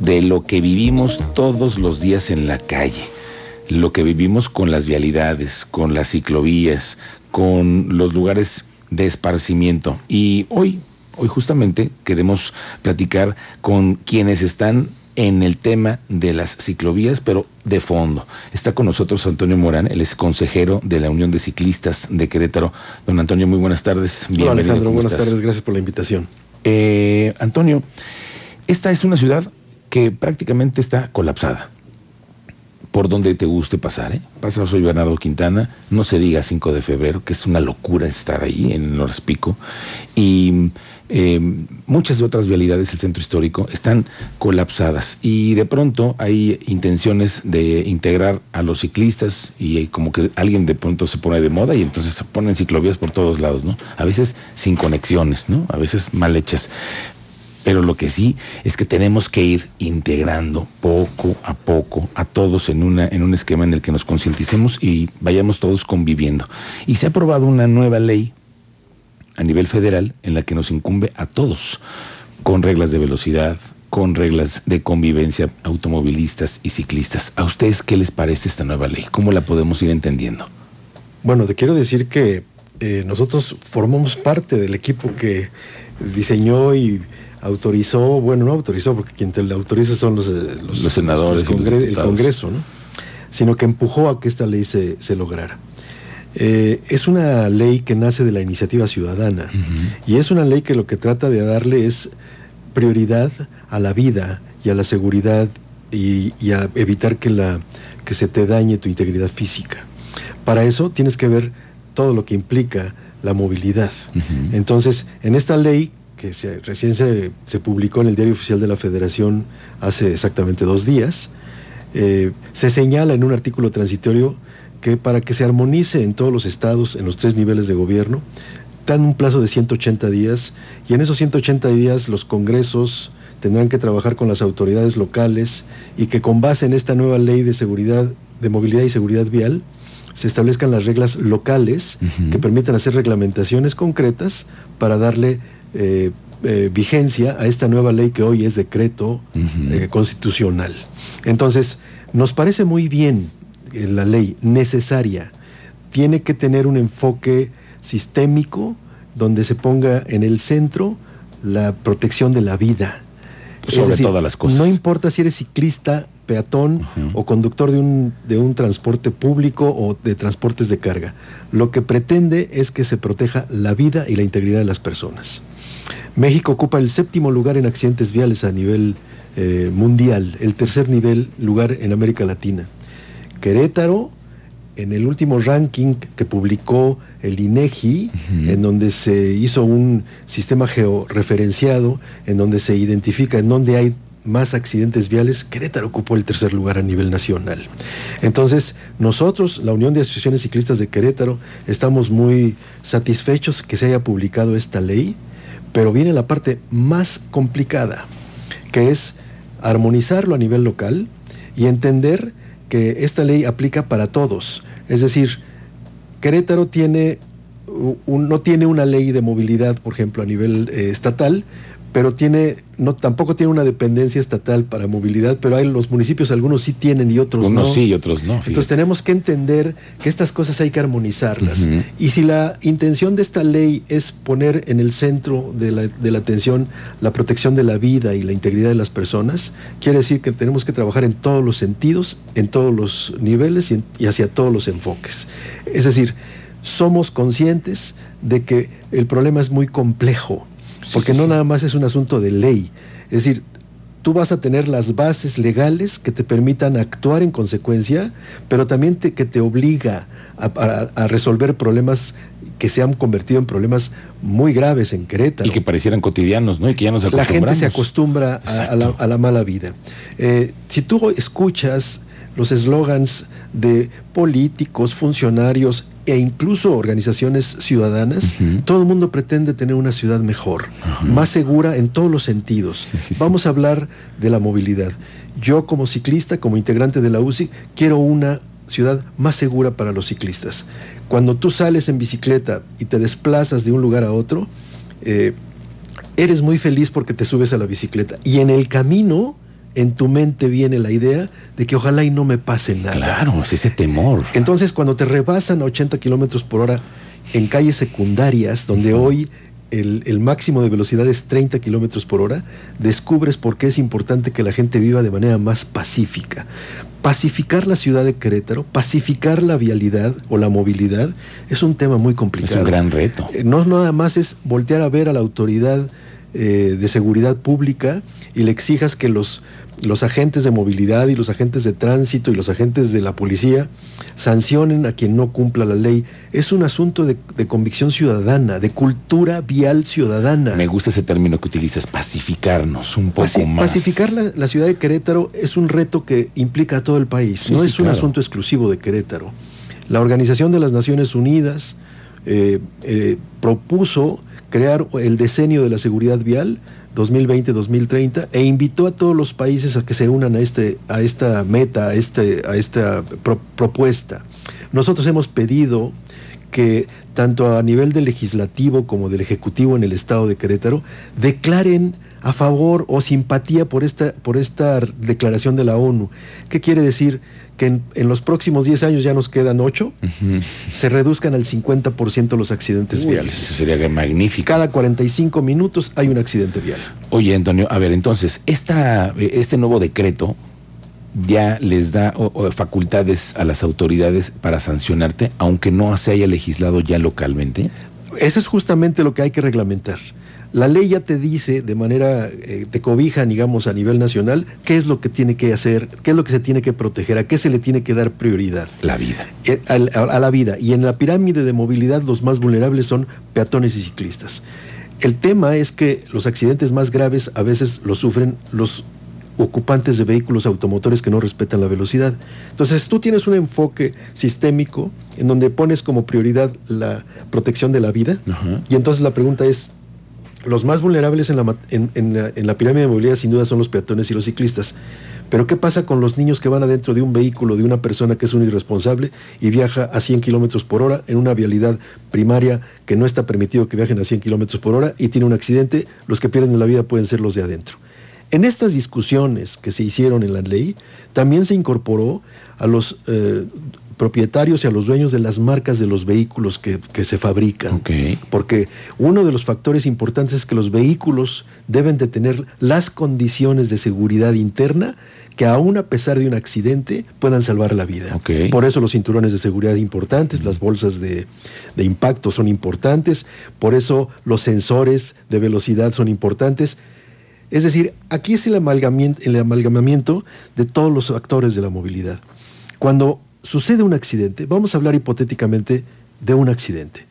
de lo que vivimos todos los días en la calle, lo que vivimos con las vialidades, con las ciclovías, con los lugares de esparcimiento. Y hoy, hoy justamente queremos platicar con quienes están en el tema de las ciclovías, pero de fondo. Está con nosotros Antonio Morán, él es consejero de la Unión de Ciclistas de Querétaro. Don Antonio, muy buenas tardes. Hola Alejandro, buenas tardes, gracias por la invitación. Eh, Antonio, esta es una ciudad que prácticamente está colapsada. Por donde te guste pasar, ¿eh? Pasa, soy Bernardo Quintana, no se diga 5 de febrero, que es una locura estar ahí en Norris Pico. Y eh, muchas otras vialidades del centro histórico están colapsadas y de pronto hay intenciones de integrar a los ciclistas y como que alguien de pronto se pone de moda y entonces se ponen ciclovías por todos lados, ¿no? A veces sin conexiones, ¿no? A veces mal hechas. Pero lo que sí es que tenemos que ir integrando poco a poco a todos en, una, en un esquema en el que nos concienticemos y vayamos todos conviviendo. Y se ha aprobado una nueva ley a nivel federal en la que nos incumbe a todos, con reglas de velocidad, con reglas de convivencia automovilistas y ciclistas. ¿A ustedes qué les parece esta nueva ley? ¿Cómo la podemos ir entendiendo? Bueno, te quiero decir que eh, nosotros formamos parte del equipo que diseñó y autorizó, bueno, no autorizó, porque quien te la autoriza son los, eh, los, senadores, el Congreso, ¿no? sino que empujó a que esta ley se, lograra. Eh, es una ley que nace de la iniciativa ciudadana y es una ley que lo que trata de darle es prioridad a la vida y a la seguridad y, a evitar que, la, que se te dañe tu integridad física. Para eso tienes que ver todo lo que implica la movilidad. Entonces, en esta ley que recién se, publicó en el Diario Oficial de la Federación hace exactamente dos días, eh, se señala en un artículo transitorio que para que se armonice en todos los estados, en los tres niveles de gobierno, dan un plazo de 180 días y en esos 180 días los congresos tendrán que trabajar con las autoridades locales y que con base en esta nueva ley de seguridad, de movilidad y seguridad vial, se establezcan las reglas locales que permitan hacer reglamentaciones concretas para darle eh, eh, vigencia a esta nueva ley que hoy es decreto eh, constitucional. Entonces, nos parece muy bien la ley necesaria. Tiene que tener un enfoque sistémico donde se ponga en el centro la protección de la vida. Sobre todas las cosas. No importa si eres ciclista, peatón o conductor de un, de un transporte público o de transportes de carga. Lo que pretende es que se proteja la vida y la integridad de las personas. México ocupa el séptimo lugar en accidentes viales a nivel eh, mundial, el tercer nivel lugar en América Latina. Querétaro, en el último ranking que publicó el INEGI, en donde se hizo un sistema georreferenciado, en donde se identifica en dónde hay más accidentes viales, Querétaro ocupó el tercer lugar a nivel nacional. Entonces, nosotros, la Unión de Asociaciones Ciclistas de Querétaro, estamos muy satisfechos que se haya publicado esta ley pero viene la parte más complicada, que es armonizarlo a nivel local y entender que esta ley aplica para todos. Es decir, Querétaro tiene no tiene una ley de movilidad, por ejemplo, a nivel eh, estatal, pero tiene, no, tampoco tiene una dependencia estatal para movilidad, pero hay los municipios, algunos sí tienen y otros no. Unos sí y otros no. Entonces tenemos que entender que estas cosas hay que armonizarlas. Y si la intención de esta ley es poner en el centro de la, de la, atención la protección de la vida y la integridad de las personas, quiere decir que tenemos que trabajar en todos los sentidos, en todos los niveles y, y hacia todos los enfoques. Es decir, somos conscientes de que el problema es muy complejo porque no nada más es un asunto de ley. Es decir, tú vas a tener las bases legales que te permitan actuar en consecuencia, pero también que te obliga a, resolver problemas que se han convertido en problemas muy graves en Querétaro. Y que parecieran cotidianos, ¿no? Y que ya nos La gente se acostumbra a, la, mala vida. Eh, si tú escuchas los eslogans de políticos, funcionarios e incluso organizaciones ciudadanas, todo el mundo pretende tener una ciudad mejor, más segura en todos los sentidos. Vamos a hablar de la movilidad. Yo como ciclista, como integrante de la UCI, quiero una ciudad más segura para los ciclistas. Cuando tú sales en bicicleta y te desplazas de un lugar a otro, eh, eres muy feliz porque te subes a la bicicleta. Y en el camino en tu mente viene la idea de que ojalá y no me pase nada. Claro, es ese temor. Entonces, cuando te rebasan a 80 kilómetros por hora en calles secundarias, donde hoy el, el, máximo de velocidad es 30 kilómetros por hora, descubres por qué es importante que la gente viva de manera más pacífica. Pacificar la ciudad de Querétaro, pacificar la vialidad o la movilidad, es un tema muy complicado. Es un gran reto. Eh, no nada más es voltear a ver a la autoridad eh, de seguridad pública y le exijas que los los agentes de movilidad y los agentes de tránsito y los agentes de la policía sancionen a quien no cumpla la ley. Es un asunto de, convicción ciudadana, de cultura vial ciudadana. Me gusta ese término que utilizas, pacificarnos un poco más. Pacificar la, ciudad de Querétaro es un reto que implica a todo el país, no es un asunto exclusivo de Querétaro. La Organización de las Naciones Unidas eh, eh, propuso crear el diseño de la seguridad vial 2020-2030 e invitó a todos los países a que se unan a, este, a esta meta, a, este, a esta propuesta. Nosotros hemos pedido que tanto a nivel del legislativo como del ejecutivo en el estado de Querétaro declaren a favor o simpatía por esta, por esta declaración de la ONU. ¿Qué quiere decir? Que en, los próximos 10 años ya nos quedan 8, se reduzcan al 50% los accidentes viales. Eso sería magnífico. Cada 45 minutos hay un accidente vial. Oye, Antonio, a ver, entonces, esta, este nuevo decreto ya les da facultades a las autoridades para sancionarte, aunque no se haya legislado ya localmente. Eso es justamente lo que hay que reglamentar. La ley ya te dice de manera, eh, te cobija, digamos, a nivel nacional, qué es lo que tiene que hacer, qué es lo que se tiene que proteger, a qué se le tiene que dar prioridad. La vida. Eh, a, la vida. Y en la pirámide de movilidad los más vulnerables son peatones y ciclistas. El tema es que los accidentes más graves a veces los sufren los ocupantes de vehículos automotores que no respetan la velocidad. Entonces tú tienes un enfoque sistémico en donde pones como prioridad la protección de la vida y entonces la pregunta es, los más vulnerables en la, en, la, pirámide de movilidad sin duda son los peatones y los ciclistas. Pero ¿qué pasa con los niños que van adentro de un vehículo de una persona que es un irresponsable y viaja a 100 kilómetros por hora en una vialidad primaria que no está permitido que viajen a 100 kilómetros por hora y tiene un accidente? Los que pierden la vida pueden ser los de adentro. En estas discusiones que se hicieron en la ley, también se incorporó a los eh, propietarios y a los dueños de las marcas de los vehículos que, se fabrican. Porque uno de los factores importantes es que los vehículos deben de tener las condiciones de seguridad interna que aún a pesar de un accidente puedan salvar la vida. Por eso los cinturones de seguridad importantes, las bolsas de, de, impacto son importantes, por eso los sensores de velocidad son importantes. Es decir, aquí es el amalgamamiento, el amalgamamiento de todos los factores de la movilidad. Cuando sucede un accidente, vamos a hablar hipotéticamente de un accidente.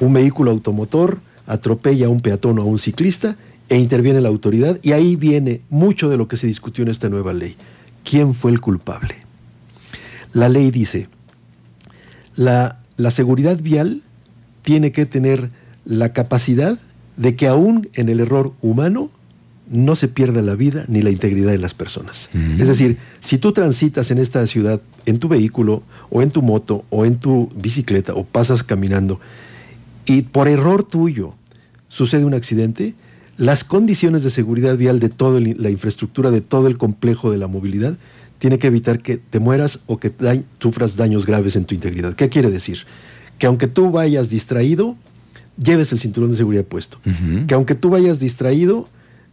Un vehículo automotor atropella a un peatón o a un ciclista e interviene la autoridad y ahí viene mucho de lo que se discutió en esta nueva ley. ¿Quién fue el culpable? La ley dice, la, la seguridad vial tiene que tener la capacidad de que aún en el error humano no se pierda la vida ni la integridad de las personas. Es decir, si tú transitas en esta ciudad en tu vehículo o en tu moto o en tu bicicleta o pasas caminando y por error tuyo sucede un accidente, las condiciones de seguridad vial de toda la infraestructura, de todo el complejo de la movilidad, tiene que evitar que te mueras o que sufras daños graves en tu integridad. ¿Qué quiere decir? Que aunque tú vayas distraído, lleves el cinturón de seguridad puesto. Que aunque tú vayas distraído,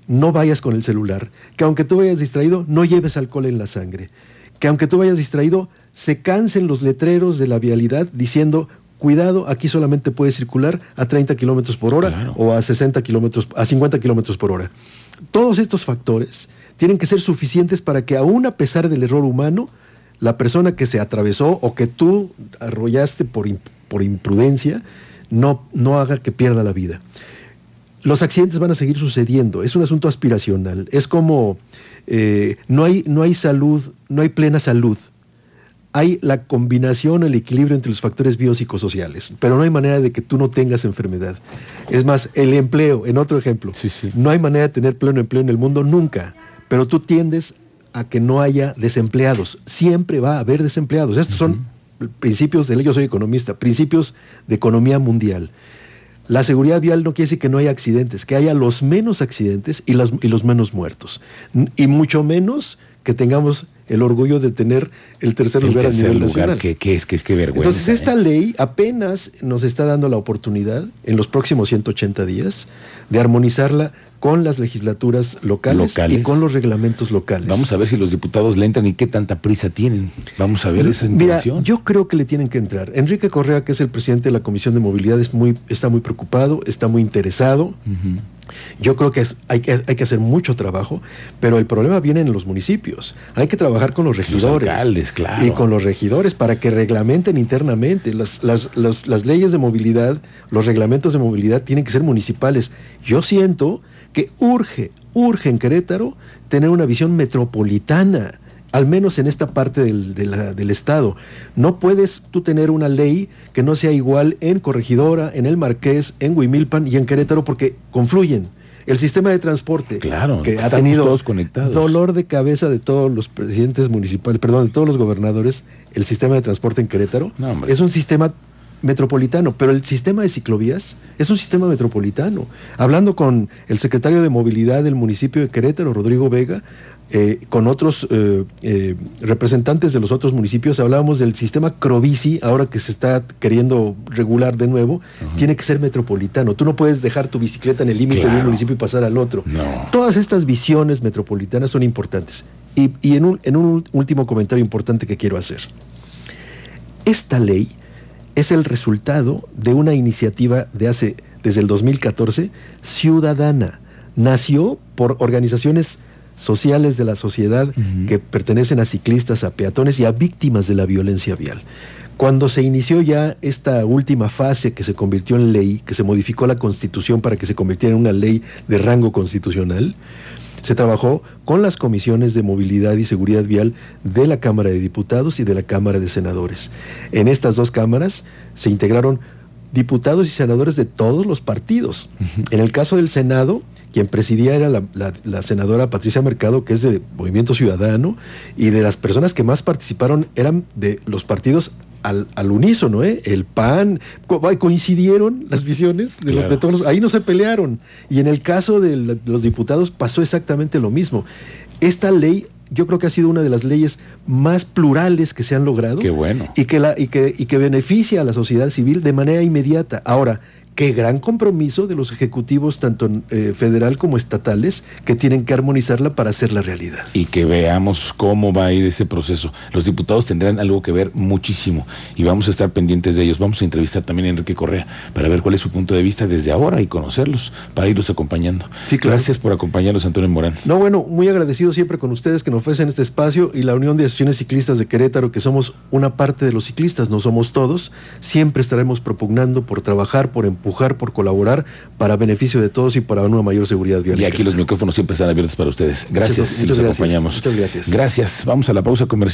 no vayas con el celular, que aunque tú vayas distraído, no lleves alcohol en la sangre, que aunque tú vayas distraído, se cansen los letreros de la vialidad diciendo, cuidado, aquí solamente puedes circular a 30 kilómetros por hora o a 60 kilómetros, a 50 kilómetros por hora. Todos estos factores tienen que ser suficientes para que aún a pesar del error humano, la persona que se atravesó o que tú arrollaste por, por imprudencia, no, no haga que pierda la vida los accidentes van a seguir sucediendo. Es un asunto aspiracional. Es como eh, no, hay, no hay salud, no hay plena salud. Hay la combinación, el equilibrio entre los factores biopsicosociales, pero no hay manera de que tú no tengas enfermedad. Es más, el empleo, en otro ejemplo, no hay manera de tener pleno empleo en el mundo nunca, pero tú tiendes a que no haya desempleados. Siempre va a haber desempleados. Estos son principios de, yo soy economista, principios de economía mundial La seguridad vial no quiere decir que no haya accidentes, que haya los menos accidentes y, las, y los menos muertos. Y mucho menos que tengamos el orgullo de tener el tercer lugar a nivel nacional. Que, es, que, vergüenza. Entonces, esta ¿eh? ley apenas nos está dando la oportunidad en los próximos 180 días de armonizarla con las legislaturas locales, y con los reglamentos locales. Vamos a ver si los diputados le entran y qué tanta prisa tienen. Vamos a ver esa intención. yo creo que le tienen que entrar. Enrique Correa, que es el presidente de la Comisión de Movilidad, es muy, está muy preocupado, está muy interesado. Yo creo que, hay que hay que hacer mucho trabajo, pero el problema viene en los municipios. Hay que trabajar con los regidores. Y con los regidores para que reglamenten internamente. Las, las, las leyes de movilidad, los reglamentos de movilidad tienen que ser municipales. Yo siento que urge, urge en Querétaro tener una visión metropolitana al menos en esta parte del, del, Estado. No puedes tú tener una ley que no sea igual en Corregidora, en El Marqués, en Huimilpan y en Querétaro porque confluyen. El sistema de transporte claro, que ha tenido dolor de cabeza de todos los presidentes municipales, perdón, de todos los gobernadores, el sistema de transporte en Querétaro es un sistema metropolitano, pero el sistema de ciclovías es un sistema metropolitano. Hablando con el secretario de Movilidad del municipio de Querétaro, Rodrigo Vega, eh, con otros eh, eh, representantes de los otros municipios, hablábamos del sistema Crobici, ahora que se está queriendo regular de nuevo, tiene que ser metropolitano. Tú no puedes dejar tu bicicleta en el límite de un municipio y pasar al otro. Todas estas visiones metropolitanas son importantes. Y, en, un, en un último comentario importante que quiero hacer. Esta ley es el resultado de una iniciativa de hace, desde el 2014, ciudadana. Nació por organizaciones sociales de la sociedad que pertenecen a ciclistas, a peatones y a víctimas de la violencia vial. Cuando se inició ya esta última fase que se convirtió en ley, que se modificó la constitución para que se convirtiera en una ley de rango constitucional, se trabajó con las comisiones de movilidad y seguridad vial de la Cámara de Diputados y de la Cámara de Senadores. En estas dos cámaras se integraron diputados y senadores de todos los partidos. En el caso del Senado, quien presidía era la, senadora Patricia Mercado, que es de Movimiento Ciudadano, y de las personas que más participaron eran de los partidos al, al unísono, ¿eh? el PAN, coincidieron las visiones de, de todos, ahí no se pelearon. Y en el caso de los diputados pasó exactamente lo mismo. Esta ley yo creo que ha sido una de las leyes más plurales que se han logrado. Qué bueno. Y que, la, y que, y que beneficia a la sociedad civil de manera inmediata. Ahora, qué gran compromiso de los ejecutivos, tanto eh, federal como estatales, que tienen que armonizarla para hacerla realidad. Y que veamos cómo va a ir ese proceso. Los diputados tendrán algo que ver muchísimo y vamos a estar pendientes de ellos. Vamos a entrevistar también a Enrique Correa para ver cuál es su punto de vista desde ahora y conocerlos, para irlos acompañando. Sí, Gracias por acompañarnos, Antonio Morán. No, bueno, muy agradecido siempre con ustedes que nos ofrecen este espacio y la Unión de Asociaciones Ciclistas de Querétaro, que somos una parte de los ciclistas, no somos todos. Siempre estaremos propugnando por trabajar, por empujar por colaborar para beneficio de todos y para una mayor seguridad vial. Y aquí los micrófonos siempre están abiertos para ustedes. Gracias. Muchas, muchas gracias. acompañamos. Muchas gracias. Gracias. Vamos a la pausa comercial.